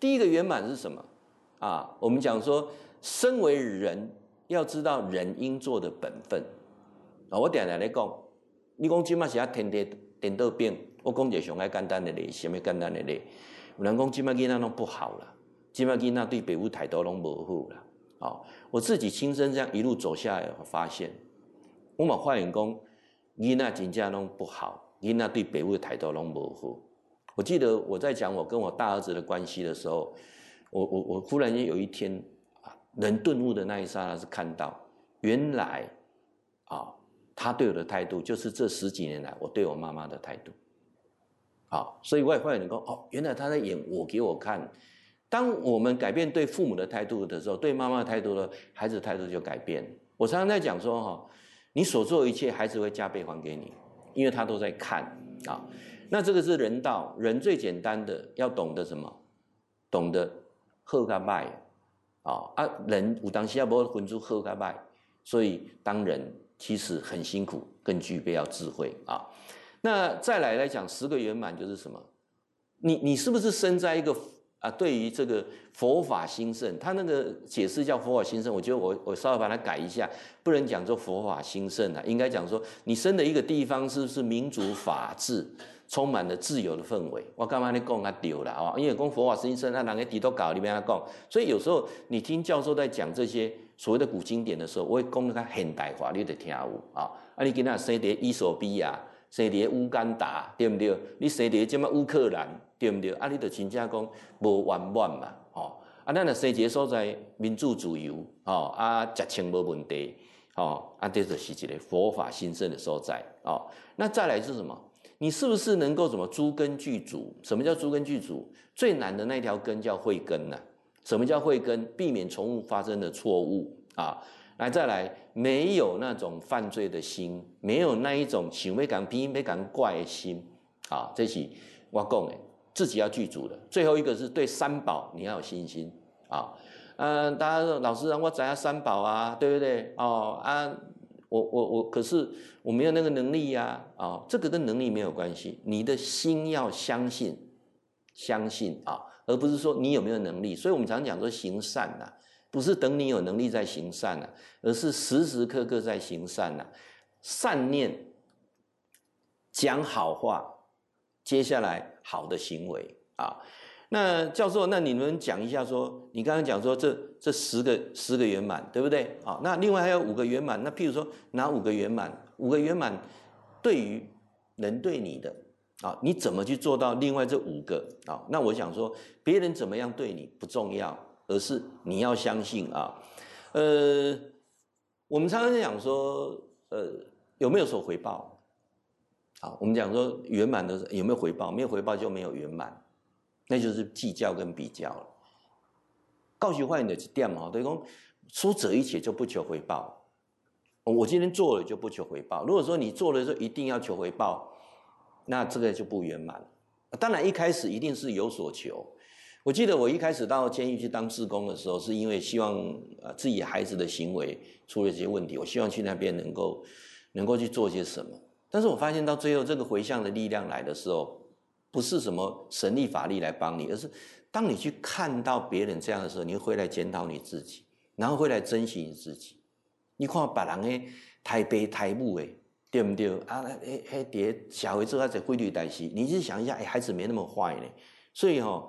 第一个圆满是什么啊？我们讲说，身为人要知道人应做的本分啊。我点来来讲，你讲今嘛是要天天颠倒变，我讲就上爱简单的嘞，什么简单的嘞？有人讲今嘛囡仔拢不好了，今嘛囡仔对爸母态度拢无好了。啊，我自己亲身这样一路走下来，我发现，我嘛发现讲囡仔真正拢不好，囡仔对爸母态度拢无好。我记得我在讲我跟我大儿子的关系的时候，我我我忽然间有一天啊，人顿悟的那一刹那，是看到原来啊，他对我的态度就是这十几年来我对我妈妈的态度。好，所以我也发现讲哦，原来他在演我给我看。当我们改变对父母的态度的时候，对妈妈的态度呢，孩子的态度就改变。我常常在讲说哈，你所做一切，孩子会加倍还给你，因为他都在看啊。那这个是人道，人最简单的要懂得什么？懂得喝个拜啊啊！人武当时要不混出喝个拜，所以当人其实很辛苦，更具备要智慧啊。那再来来讲，十个圆满就是什么？你你是不是生在一个啊？对于这个佛法兴盛，他那个解释叫佛法兴盛，我觉得我我稍微把它改一下，不能讲做佛法兴盛啊，应该讲说你生的一个地方是不是民主法治？充满了自由的氛围，我干嘛你讲啊丢了啊？因为讲佛法兴盛，那哪个底都搞里面讲，所以有时候你听教授在讲这些所谓的古经典的时候，我会讲那个现代化，你得听有啊。啊，你跟他生在伊索比亚，生在乌干达，对不对？你生在这么乌克兰，对不对？啊，你得真正讲无完满嘛，哦。啊，咱若生在所在民主自由，哦，啊，食穿无问题，哦，啊，这就是一个佛法兴盛的所在，哦。那再来是什么？你是不是能够什么诸根具足？什么叫诸根具足？最难的那条根叫慧根呐、什么叫慧根？避免重复发生的错误啊！来，再来，没有那种犯罪的心，没有那一种想要讲偏、要讲怪的心啊！这是我讲的，自己要具足的。最后一个是对三宝你要有信心啊！嗯，大家说老师让我找下三宝啊，对不对？哦啊。我我我，可是我没有那个能力呀！啊、哦，这个跟能力没有关系，你的心要相信，相信啊，而不是说你有没有能力。所以我们常讲说行善呐，不是等你有能力再行善呐，而是时时刻刻在行善呐，善念，讲好话，接下来好的行为啊。那教授，那你们讲一下说，你刚刚讲说这这十个十个圆满，对不对？啊，那另外还有五个圆满，那譬如说哪五个圆满？五个圆满对于人对你的啊，你怎么去做到另外这五个啊？那我想说，别人怎么样对你不重要，而是你要相信啊。呃，我们常常讲说，呃，有没有所回报？啊，我们讲说圆满的有没有回报？没有回报就没有圆满。那就是计较跟比较了。告诉坏你的店嘛，等于说，出者一切就不求回报。我今天做了就不求回报。如果说你做了之后一定要求回报，那这个就不圆满。当然一开始一定是有所求。我记得我一开始到监狱去当志工的时候，是因为希望呃自己孩子的行为出了一些问题，我希望去那边能够能够去做些什么。但是我发现到最后这个回向的力量来的时候。不是什么神力法力来帮你，而是当你去看到别人这样的时候，你会来检讨你自己，然后会来珍惜你自己。你看别人诶，太悲太母诶，对不对？啊，诶诶，爹小孩子还在规律代谢，你去想一下，诶，孩子没那么坏呢。所以哈、哦，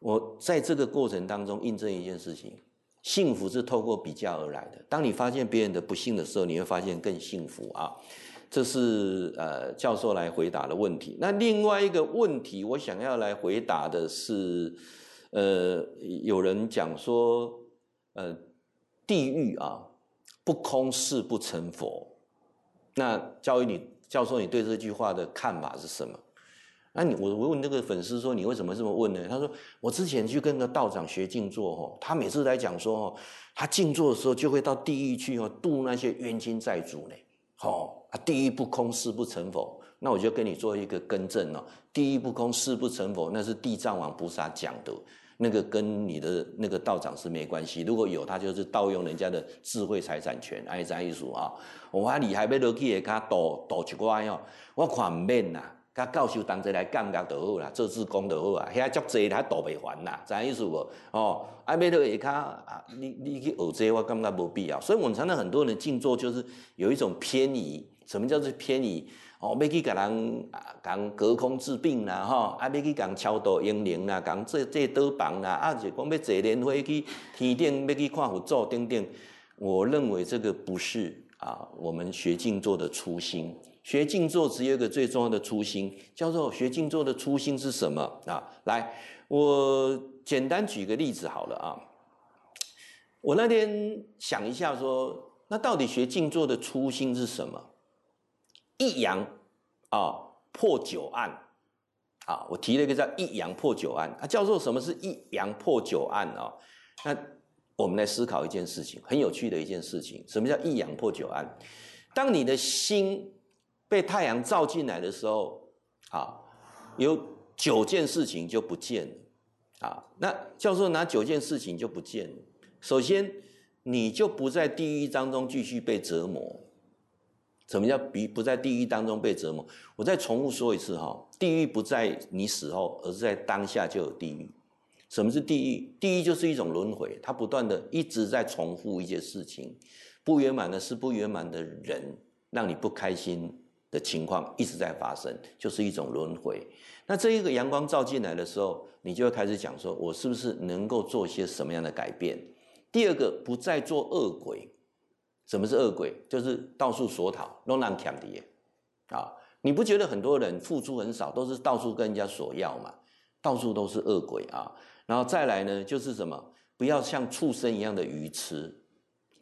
我在这个过程当中印证一件事情：幸福是透过比较而来的。当你发现别人的不幸的时候，你会发现更幸福啊。这是呃教授来回答的问题。那另外一个问题，我想要来回答的是，呃，有人讲说，呃，地狱啊，不空誓不成佛。那教育你教授，你对这句话的看法是什么？那你我我问那个粉丝说，你为什么这么问呢？他说，我之前去跟个道长学静坐哦，他每次来讲说哦，他静坐的时候就会到地狱去哦，度那些冤亲债主呢。哦啊，地狱不空誓不成佛，那我就跟你做一个更正哦。地狱不空誓不成佛，那是地藏王菩萨讲的，那个跟你的那个道长是没关系。如果有，他就是盗用人家的智慧财产权，爱在艺术啊。我话你还没落去也给他赌赌一关哦，我看唔免呐甲教授同齐来感觉就好啦，做志工就好啊，遐足济遐倒袂还啦，知影意思无？哦，啊，要落下骹啊，你你去学这个，我感觉无必要。所以我们常常很多人静坐，就是有一种偏移。什么叫做偏移？哦，要去甲人啊讲隔空治病啦，吼，啊，要去讲超度英灵啦，讲这这刀房啦，啊，就讲要坐莲花去天顶，要去看佛祖等等。我认为这个不是啊，我们学静坐的初心。学静坐只有一个最重要的初心，叫做学静坐的初心是什么啊？来，我简单举个例子好了啊。我那天想一下说，那到底学静坐的初心是什么？一阳啊破九案啊，我提了一个叫一阳破九案啊，叫做什么是一阳破九案啊？那我们来思考一件事情，很有趣的一件事情，什么叫一阳破九案？当你的心被太阳照进来的时候，啊，有九件事情就不见了，啊，那教授哪九件事情就不见了？首先，你就不在地狱当中继续被折磨。什么叫不不在地狱当中被折磨？我再重复说一次哈，地狱不在你死后，而是在当下就有地狱。什么是地狱？地狱就是一种轮回，它不断的一直在重复一件事情，不圆满的事，不圆满的人，让你不开心。的情况一直在发生，就是一种轮回。那这一个阳光照进来的时候，你就会开始讲说，我是不是能够做些什么样的改变？第二个，不再做恶鬼。什么是恶鬼？就是到处索讨，弄烂抢的啊！你不觉得很多人付出很少，都是到处跟人家索要嘛？到处都是恶鬼啊！然后再来呢，就是什么？不要像畜生一样的愚痴。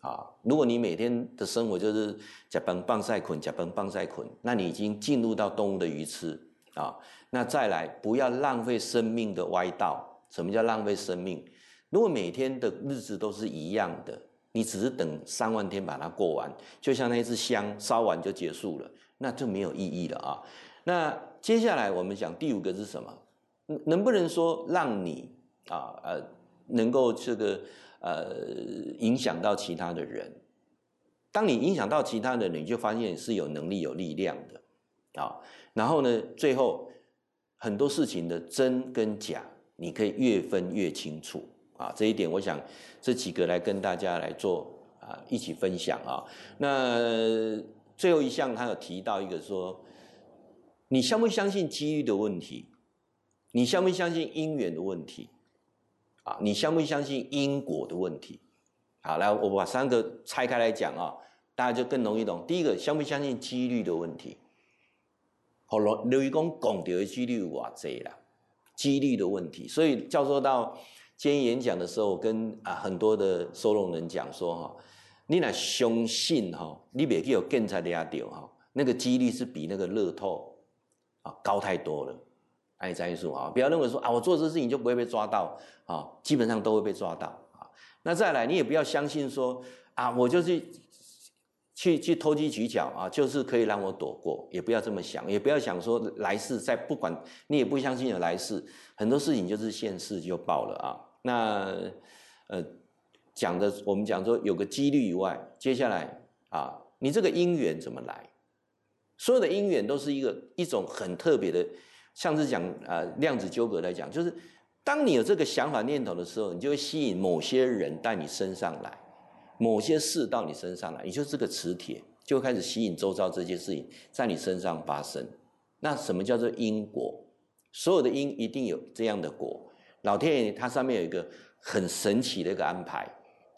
啊，如果你每天的生活就是吃饭放晒困，吃饭放晒捆，那你已经进入到动物的愚痴啊。那再来，不要浪费生命的歪道。什么叫浪费生命？如果每天的日子都是一样的，你只是等三万天把它过完，就像那一支香烧完就结束了，那就没有意义了啊。那接下来我们讲第五个是什么？能不能说让你啊呃能够这个？呃，影响到其他的人。当你影响到其他的人，你就发现是有能力、有力量的啊。然后呢，最后很多事情的真跟假，你可以越分越清楚啊。这一点，我想这几个来跟大家来做啊，一起分享啊。那最后一项，他有提到一个说，你相不相信机遇的问题？你相不相信因缘的问题？你相不相信因果的问题？好，来，我把三个拆开来讲啊，大家就更容易懂。第一个，相不相信几率的问题？好了，刘一公讲到的几率哇这啦，几率的问题。所以教授到今天演讲的时候，跟啊很多的收容人讲说哈，你那相信哈，你别去有更才抓到哈，那个几率是比那个乐透啊高太多了。爱在数啊，不要认为说啊，我做这事情就不会被抓到啊，基本上都会被抓到啊。那再来，你也不要相信说啊，我就是去去投机取巧啊，就是可以让我躲过，也不要这么想，也不要想说来世再不管，你也不相信有来世，很多事情就是现世就报了啊。那呃讲的，我们讲说有个几率以外，接下来啊，你这个因缘怎么来？所有的因缘都是一个一种很特别的。像是讲呃量子纠葛来讲，就是当你有这个想法念头的时候，你就会吸引某些人到你身上来，某些事到你身上来，你就是这个磁铁，就开始吸引周遭这些事情在你身上发生。那什么叫做因果？所有的因一定有这样的果。老天爷它上面有一个很神奇的一个安排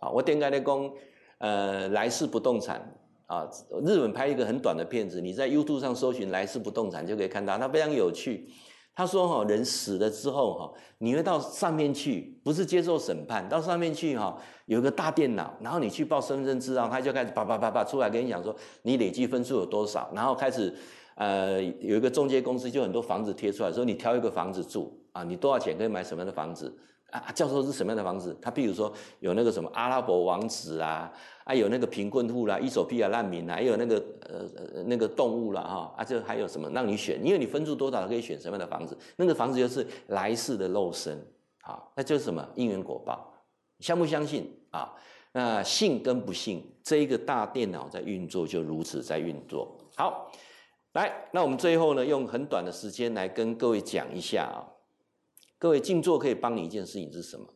啊！我点开的讲，呃，来世不动产。啊，日本拍一个很短的片子，你在 YouTube 上搜寻“来世不动产”就可以看到，它非常有趣。他说：“哈，人死了之后，哈，你会到上面去，不是接受审判，到上面去，哈，有个大电脑，然后你去报身份证资料，他就开始叭叭叭叭出来跟你讲说，你累计分数有多少，然后开始，呃，有一个中介公司就很多房子贴出来，说你挑一个房子住，啊，你多少钱可以买什么样的房子。”啊，教授是什么样的房子？他譬如说有那个什么阿拉伯王子啊，啊有那个贫困户啦，伊索比亚难民啊，还有那个呃那个动物啦哈，啊这还有什么让你选？因为你分数多少可以选什么样的房子？那个房子就是来世的肉身，好，那就是什么因缘果报？相不相信啊？那信跟不信，这一个大电脑在运作就如此在运作。好，来，那我们最后呢，用很短的时间来跟各位讲一下啊。各位静坐可以帮你一件事情是什么？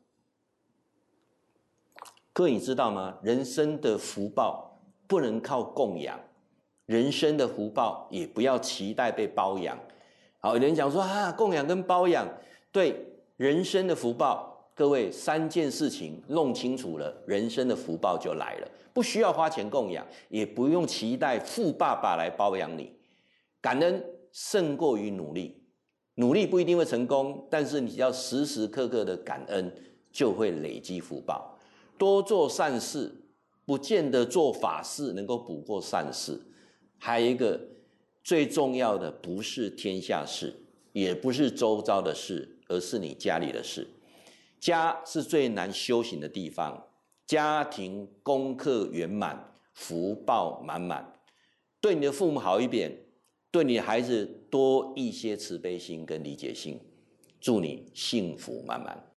各位你知道吗？人生的福报不能靠供养，人生的福报也不要期待被包养。好，有人讲说啊，供养跟包养，对人生的福报，各位三件事情弄清楚了，人生的福报就来了，不需要花钱供养，也不用期待富爸爸来包养你。感恩胜过于努力，努力不一定会成功，但是你只要时时刻刻的感恩，就会累积福报。多做善事，不见得做法事能够补过善事。还有一个最重要的，不是天下事，也不是周遭的事，而是你家里的事。家是最难修行的地方，家庭功课圆满，福报满满。对你的父母好一点，对你的孩子多一些慈悲心跟理解心，祝你幸福满满。